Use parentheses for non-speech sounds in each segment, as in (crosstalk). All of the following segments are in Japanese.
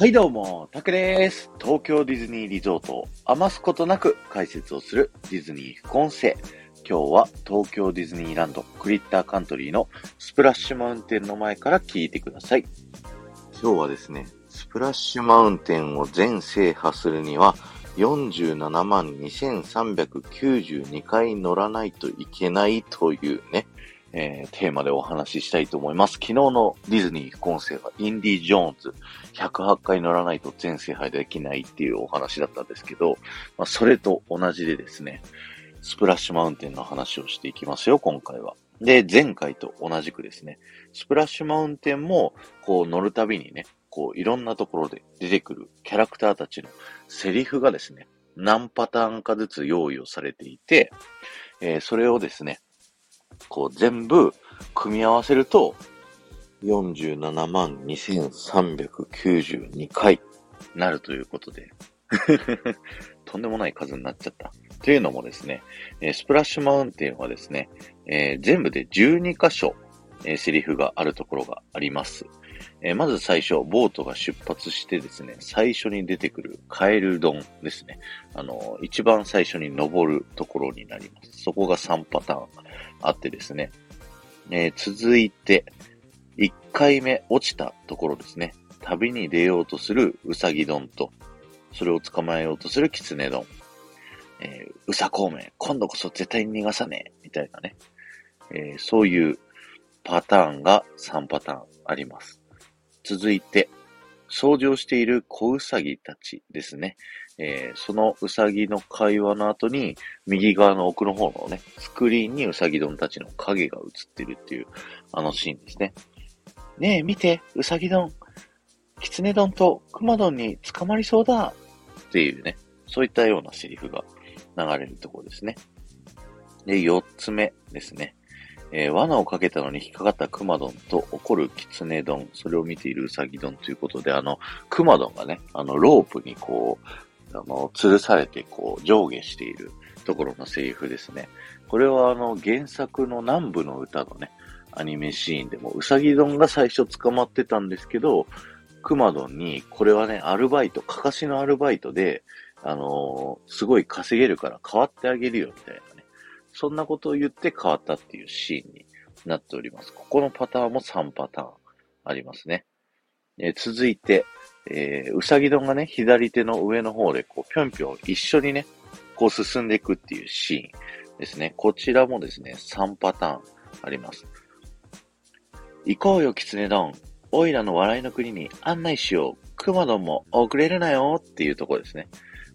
はいどうも、タクです。東京ディズニーリゾートを余すことなく解説をするディズニー副音声。今日は東京ディズニーランドクリッターカントリーのスプラッシュマウンテンの前から聞いてください。今日はですね、スプラッシュマウンテンを全制覇するには47万2392回乗らないといけないというね、えーテーマでお話ししたいと思います。昨日のディズニー副音声はインディ・ジョーンズ108回乗らないと全制覇できないっていうお話だったんですけど、まあ、それと同じでですね、スプラッシュマウンテンの話をしていきますよ、今回は。で、前回と同じくですね、スプラッシュマウンテンも、こう乗るたびにね、こういろんなところで出てくるキャラクターたちのセリフがですね、何パターンかずつ用意をされていて、えーそれをですね、こう全部組み合わせると、47万2392回なるということで、(laughs) とんでもない数になっちゃった。というのもですね、えスプラッシュマウンテンはですね、えー全部で12箇所、えーセリフがあるところがあります。えーまず最初、ボートが出発してですね、最初に出てくるカエル丼ですね。あの一番最初に登るところになります。そこが3パターンあってですね。えー続いて、1回目落ちたところですね。旅に出ようとするうさぎ丼と、それを捕まえようとするきつね丼。えーうさ孔明、今度こそ絶対に逃がさねえ、みたいなね。えーそういうパターンが3パターンあります。続いて、掃除をしている小うさぎたちですね。えーそのうさぎの会話の後に、右側の奥の方のね、スクリーンにうさぎ丼たちの影が映ってるっていう、あのシーンですね。ねえ、見て、うさぎ丼。きつね丼とくま丼に捕まりそうだ。っていうね、そういったようなセリフが流れるところですね。で、四つ目ですね。えー罠をかけたのに引っかかったクマ丼と怒るキツネ丼、それを見ているウサギ丼ということで、あの、クマ丼がね、あの、ロープにこう、あの、吊るされてこう、上下しているところのセリフですね。これはあの、原作の南部の歌のね、アニメシーンでも、ウサギ丼が最初捕まってたんですけど、クマドンに、これはね、アルバイト、かかしのアルバイトで、あのーすごい稼げるから変わってあげるよ、みたいな。そんなことを言って変わったっていうシーンになっております。ここのパターンも3パターンありますね。えー続いて、えーうさぎ丼がね、左手の上の方で、こう、ぴょんぴょん一緒にね、こう進んでいくっていうシーンですね。こちらもですね、3パターンあります。行こうよ、キツネ丼。オイラの笑いの国に案内しよう。クマドンも遅れるなよっていうところですね。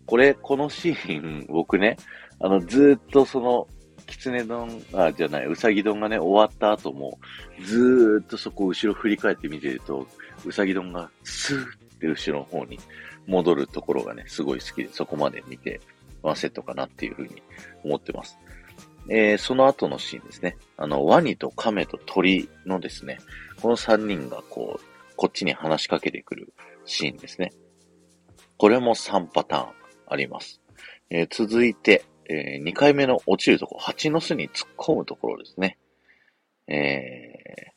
これ、このシーン、僕ね、あの、ずっとその、キツネ丼、あ、じゃない、ウサギ丼がね、終わった後も、ずーっとそこを後ろ振り返って見てると、ウサギ丼がスーって後ろの方に戻るところがね、すごい好きで、そこまで見て、ワンセットかなっていうふうに思ってます。えーその後のシーンですね。あの、ワニとカメと鳥のですね、この3人がこう、こっちに話しかけてくるシーンですね。これも3パターンあります。えー続いて、え2回目の落ちるところ、蜂の巣に突っ込むところですね。えー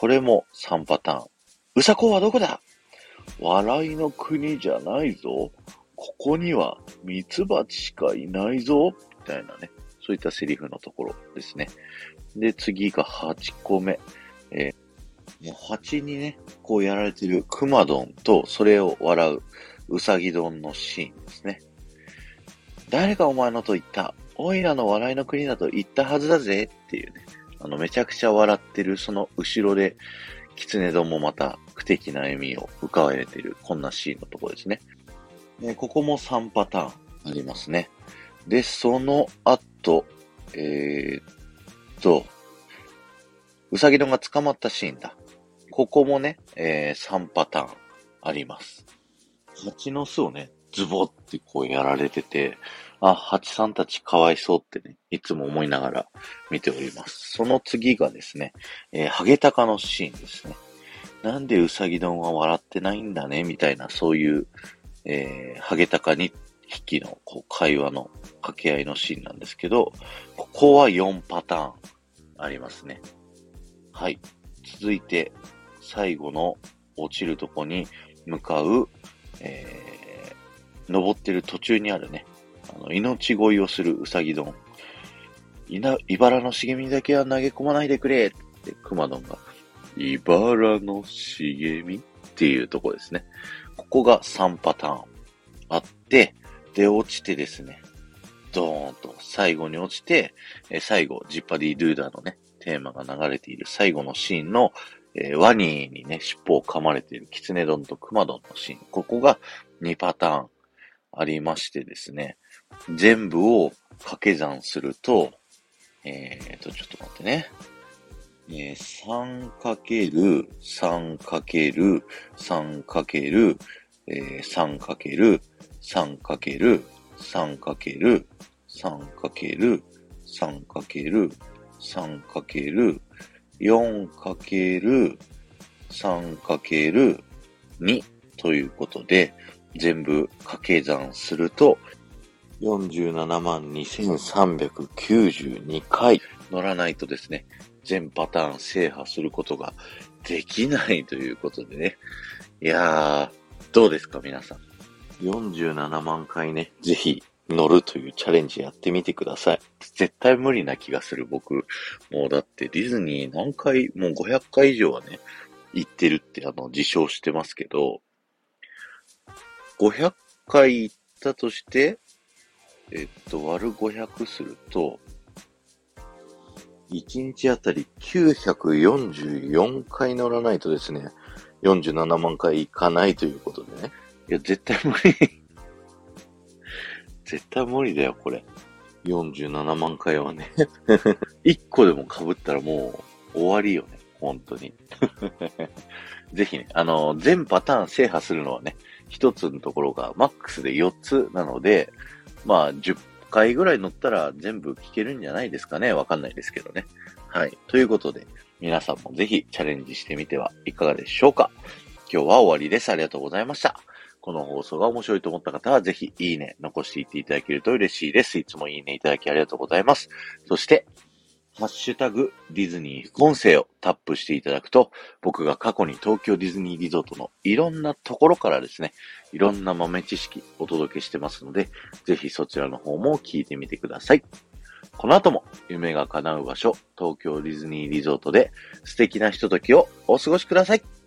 これも3パターン。うさこはどこだ？笑いの国じゃないぞ。ここにはミツバチしかいないぞ。みたいなね。そういったセリフのところですね。で、次が8個目。えーもう蜂にね、こうやられてるクマドンと、それを笑うウサギ丼のシーンですね。誰がお前のと言った？オイラの笑いの国だと言ったはずだぜっていうね。あの、めちゃくちゃ笑ってる、その後ろで、キツネ丼もまた不敵な笑みを浮かべてる、こんなシーンのとこですね。でここも3パターンありますね。で、その後、えー、っと、うさぎ丼が捕まったシーンだ。ここもね、えー、3パターンあります。蜂の巣をね、ズボってこうやられてて、あ、蜂さんたちかわいそうってね、いつも思いながら見ております。その次がですね、えーハゲタカのシーンですね。なんでうさぎ丼は笑ってないんだね、みたいな、そういう、えーハゲタカに匹のこう会話の掛け合いのシーンなんですけど、ここは4パターンありますね。はい。続いて、最後の落ちるとこに、向かう、えー、登ってる途中にあるね、あの、命乞いをするうさぎ丼。いな、茨の茂みだけは投げ込まないでくれって熊丼が、茨の茂みっていうとこですね。ここが3パターンあって、で、落ちてですね、ドーンと最後に落ちて、え最後、ジッパディドゥーダーのね、テーマが流れている最後のシーンの、えー、ワニーにね、尻尾を噛まれているキツネ丼とクマ丼のシーン。ここが2パターンありましてですね、全部を掛け算すると、えーと、ちょっと待ってね。えー、3× 3× 3× えー、3× 3× 3× 3× 3× 3× 3× 4× 3× 2ということで、全部掛け算すると、47万2392回乗らないとですね、全パターン制覇することができないということでね。いやー、どうですか皆さん。47万回ね、ぜひ乗るというチャレンジやってみてください。絶対無理な気がする僕。もうだってディズニー何回、もう500回以上はね、行ってるってあの、自称してますけど、500回行ったとして、えっと、割る500すると、1日あたり944回乗らないとですね、47万回行かないということでね。いや、絶対無理 (laughs) 絶対無理だよ、これ。47万回はね。(laughs) 1個でも被ったらもう終わりよね。本当に。(laughs) ぜひね、あの、全パターン制覇するのはね、一つのところがマックスで4つなので、まあ、10回ぐらい乗ったら全部聞けるんじゃないですかね。わかんないですけどね。はい。ということで、皆さんもぜひチャレンジしてみてはいかがでしょうか。今日は終わりです。ありがとうございました。この放送が面白いと思った方は、ぜひいいね、残していっていただけると嬉しいです。いつもいいねいただきありがとうございます。そして、ハッシュタグディズニー副音声をタップしていただくと、僕が過去に東京ディズニーリゾートのいろんなところからですね、いろんな豆知識お届けしてますので、ぜひそちらの方も聞いてみてください。この後も夢が叶う場所、東京ディズニーリゾートで素敵なひとときをお過ごしください。